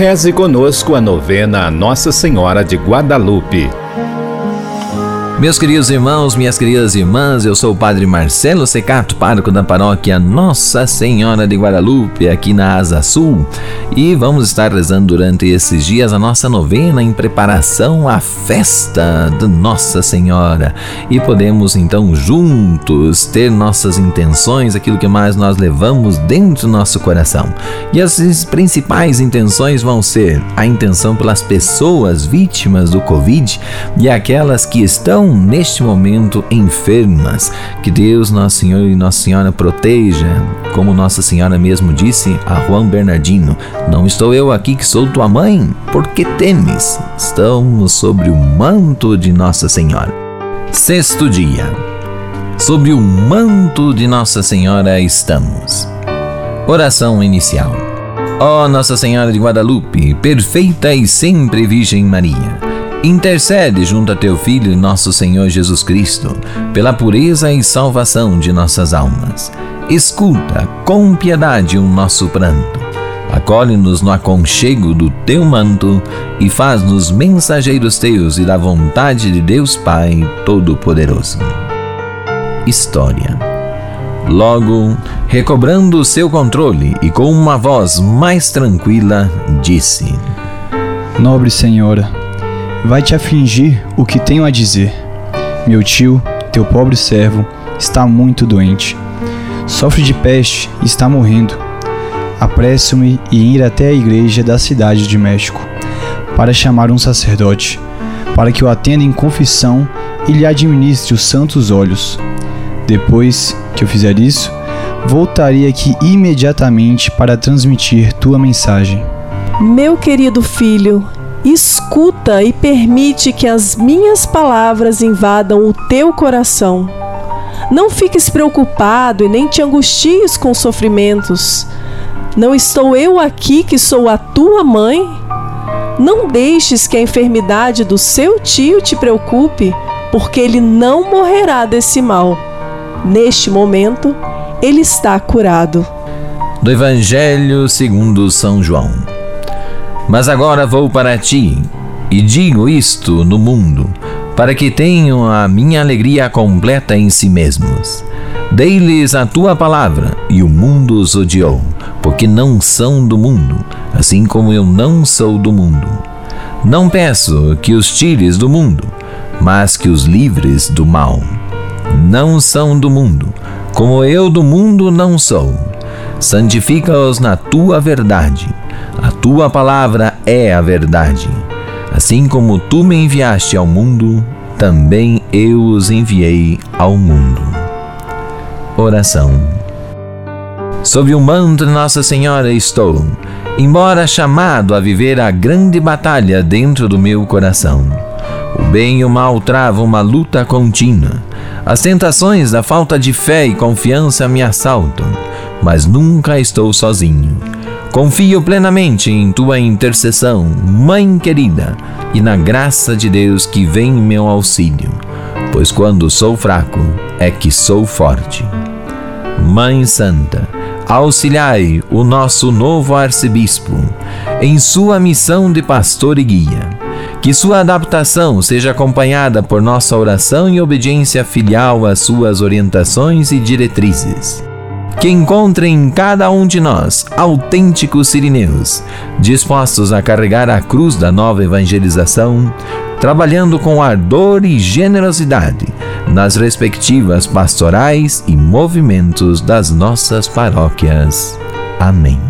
Reze conosco a novena Nossa Senhora de Guadalupe. Meus queridos irmãos, minhas queridas irmãs, eu sou o Padre Marcelo Secato, pároco da paróquia Nossa Senhora de Guadalupe, aqui na Asa Sul, e vamos estar rezando durante esses dias a nossa novena em preparação à festa de Nossa Senhora. E podemos então juntos ter nossas intenções, aquilo que mais nós levamos dentro do nosso coração. E as principais intenções vão ser a intenção pelas pessoas vítimas do Covid e aquelas que estão neste momento enfermas. Que Deus, Nosso Senhor e Nossa Senhora proteja, como Nossa Senhora mesmo disse a Juan Bernardino: Não estou eu aqui que sou tua mãe, porque temes? Estamos sobre o manto de Nossa Senhora. Sexto dia. Sobre o manto de Nossa Senhora estamos. Oração inicial. Ó Nossa Senhora de Guadalupe, perfeita e sempre Virgem Maria, Intercede junto a teu Filho nosso Senhor Jesus Cristo, pela pureza e salvação de nossas almas. Escuta com piedade o nosso pranto. Acolhe-nos no aconchego do teu manto e faz-nos mensageiros teus e da vontade de Deus Pai Todo-Poderoso. História Logo, recobrando o seu controle e com uma voz mais tranquila, disse: Nobre Senhora, vai te afligir o que tenho a dizer. Meu tio, teu pobre servo, está muito doente. Sofre de peste e está morrendo. Apresso-me em ir até a igreja da cidade de México para chamar um sacerdote, para que o atenda em confissão e lhe administre os santos olhos. Depois que eu fizer isso, voltarei aqui imediatamente para transmitir tua mensagem. Meu querido filho, escuta e permite que as minhas palavras invadam o teu coração. Não fiques preocupado e nem te angusties com sofrimentos. Não estou eu aqui que sou a tua mãe? Não deixes que a enfermidade do seu tio te preocupe, porque ele não morrerá desse mal. Neste momento, ele está curado. Do Evangelho segundo São João. Mas agora vou para ti e digo isto no mundo, para que tenham a minha alegria completa em si mesmos. Dei-lhes a tua palavra e o mundo os odiou, porque não são do mundo, assim como eu não sou do mundo. Não peço que os tires do mundo, mas que os livres do mal. Não são do mundo, como eu do mundo não sou. Santifica-os na tua verdade a tua palavra é a verdade. Assim como tu me enviaste ao mundo, também eu os enviei ao mundo. Oração. Sob o manto de Nossa Senhora estou, embora chamado a viver a grande batalha dentro do meu coração. O bem e o mal travam uma luta contínua. As tentações da falta de fé e confiança me assaltam, mas nunca estou sozinho Confio plenamente em tua intercessão, Mãe querida, e na graça de Deus que vem em meu auxílio, pois quando sou fraco é que sou forte. Mãe Santa, auxiliai o nosso novo arcebispo em sua missão de pastor e guia. Que sua adaptação seja acompanhada por nossa oração e obediência filial às suas orientações e diretrizes que encontrem em cada um de nós autênticos sirineus, dispostos a carregar a cruz da nova evangelização, trabalhando com ardor e generosidade nas respectivas pastorais e movimentos das nossas paróquias. Amém.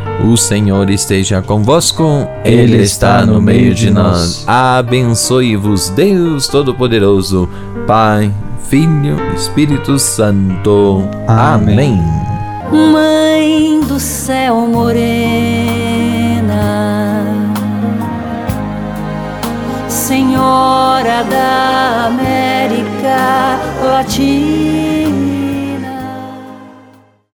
O Senhor esteja convosco, Ele está no meio de nós. Abençoe-vos, Deus Todo-Poderoso, Pai, Filho, Espírito Santo. Amém. Mãe do céu morena, Senhora da América Latina.